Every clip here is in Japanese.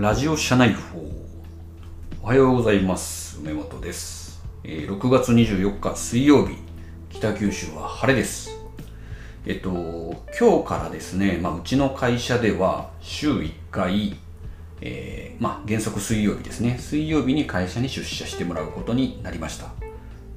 ラジオ社内報。おはようございます。梅本です、えー6月24日水曜日。北九州は晴れです。えっと今日からですね、まあ、うちの会社では週1回えーまあ、原則水曜日ですね。水曜日に会社に出社してもらうことになりました。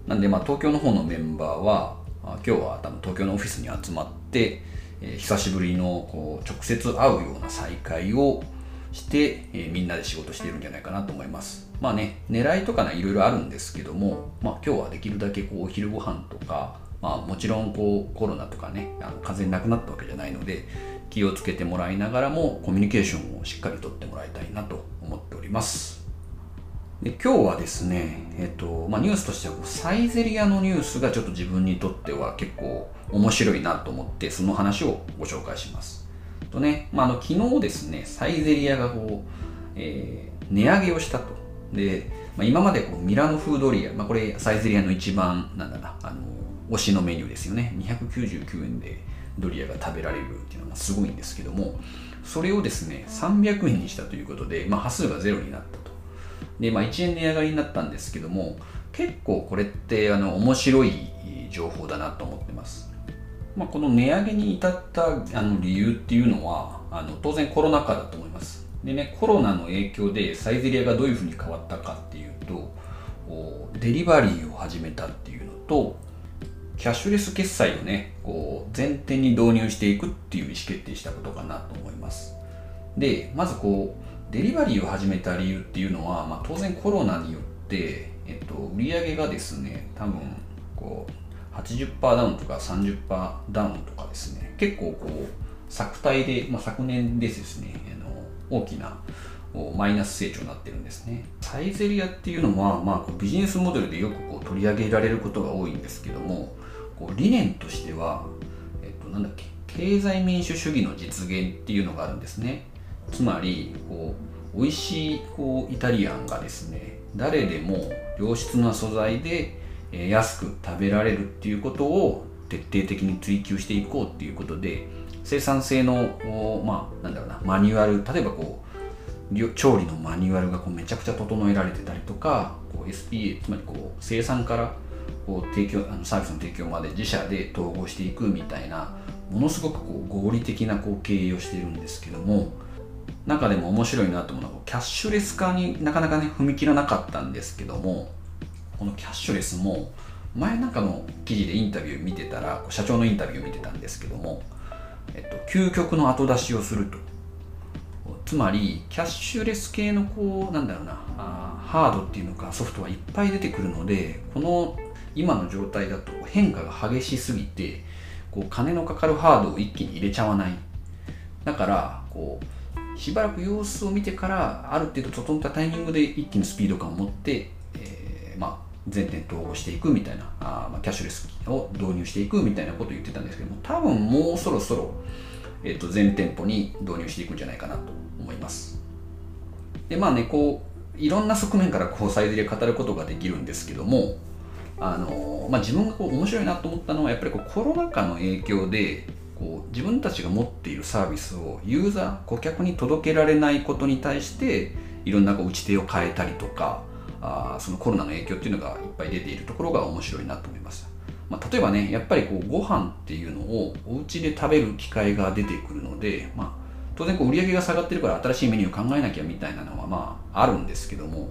なんで、まあ、東京の方のメンバーはあ今日は多分東京のオフィスに集まって、えー久しぶりのこう直接会うような再会をして、えーみんなで仕事してるんじゃないかなと思います。まあね狙いとかねいろいろあるんですけども、まあ、今日はできるだけこうお昼ご飯とかまあもちろんこうコロナとかねあの完全になくなったわけじゃないので気をつけてもらいながらもコミュニケーションをしっかりとってもらいたいなと思っております。で今日はですね、えっとまあ、ニュースとしてはサイゼリアのニュースがちょっと自分にとっては結構面白いなと思ってその話をご紹介します。とね、まあ、あの昨日ですねサイゼリアがこう、えー値上げをしたと。で、まあ、今までこうミラノ風ドリア、まあ、これサイゼリアの一番なんだなあの推しのメニューですよね。299円でドリアが食べられるっていうのはすごいんですけどもそれをですね300円にしたということで、まあ、端数がゼロになったと。で、まあ、1円値上がりになったんですけども結構これってあの面白い情報だなと思ってます、まあ、この値上げに至ったあの理由っていうのはあの当然コロナ禍だと思います。でねコロナの影響でサイゼリアがどういうふうに変わったかっていうとデリバリーを始めたっていうのとキャッシュレス決済をねこう前提に導入していくっていう意思決定したことかなと思います。でまずこうデリバリーを始めた理由っていうのは、まあ、当然コロナによって、えっと、売り上げがですね多分こう80%ダウンとか30%ダウンとかですね。結構こう昨体で、まあ、昨年でですね。あの大きなマイナス成長になってるんですね。サイゼリアっていうのは、まあ、こうビジネスモデルでよくこう取り上げられることが多いんですけどもこう理念としては、えっと、なんだっけ経済民主主義の実現っていうのがあるんですね。つまりこう美味しいこうイタリアンがですね誰でも良質な素材でえ安く食べられるっていうことを徹底的に追求していこうっていうことで生産性のまあなんだろうなマニュアル例えばこう調理のマニュアルがこうめちゃくちゃ整えられてたりとかこう SPA つまりこう生産からこう提供あのサービスの提供まで自社で統合していくみたいなものすごくこう合理的なこう経営をしているんですけども中でも面白いなと思うのはキャッシュレス化になかなかね踏み切らなかったんですけどもこのキャッシュレスも前なんかの記事でインタビュー見てたら社長のインタビュー見てたんですけども、えっと、究極の後出しをすると。つまりキャッシュレス系のこうなんだろうなあーハードっていうのかソフトはいっぱい出てくるのでこの今の状態だと変化が激しすぎてこう金のかかるハードを一気に入れちゃわない。だからこうしばらく様子を見てからある程度整ったタイミングで一気にスピード感を持って、えーまあ、全店統合していくみたいなあ、まあ、キャッシュレスを導入していくみたいなことを言ってたんですけども多分もうそろそろ、えー、と全店舗に導入していくんじゃないかなと思います。でまあねこういろんな側面からこうサイズで語ることができるんですけどもあのまあ、自分がこう面白いなと思ったのはやっぱりこうコロナ禍の影響でこう自分たちが持っているサービスをユーザー顧客に届けられないことに対していろんなこう打ち手を変えたりとかあそのコロナの影響っていうのがいっぱい出ているところが面白いなと思いました、まあ、例えばねやっぱりこうご飯っていうのをお家で食べる機会が出てくるので、まあ、当然こう売り上げが下がってるから新しいメニューを考えなきゃみたいなのはまああるんですけども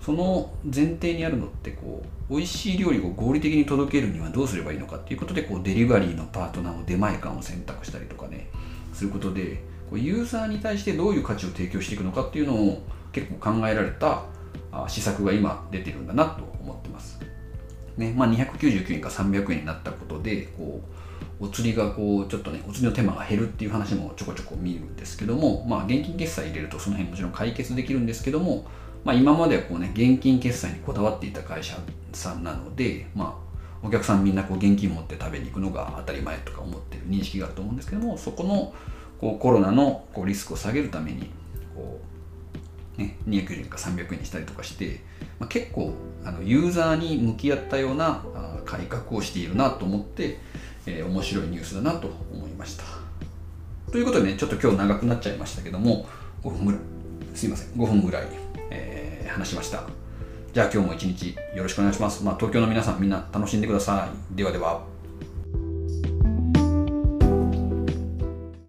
その前提にあるのってこう美味しい料理を合理的に届けるにはどうすればいいのかっていうことでこうデリバリーのパートナーの出前館を選択したりとかねすることでこうユーザーに対してどういう価値を提供していくのかっていうのを結構考えられた施策が今出てるんだなと思ってます。ねまあ、299円か300円になったことでこうお釣りがこうちょっとねお釣りの手間が減るっていう話もちょこちょこ見るんですけども、まあ、現金決済入れるとその辺もちろん解決できるんですけどもまあ、今まではこうね現金決済にこだわっていた会社さんなので、まあ、お客さんみんなこう現金持って食べに行くのが当たり前とか思ってる認識があると思うんですけどもそこのこうコロナのこうリスクを下げるためにこう、ね、290円か300円にしたりとかして、まあ、結構あのユーザーに向き合ったようなあ改革をしているなと思って、えー面白いニュースだなと思いました。ということでねちょっと今日長くなっちゃいましたけども5分ぐらいすいません、5分ぐらい、えー話しました。じゃあ今日も一日よろしくお願いします。まあ、東京の皆さんみんな楽しんでください。ではでは。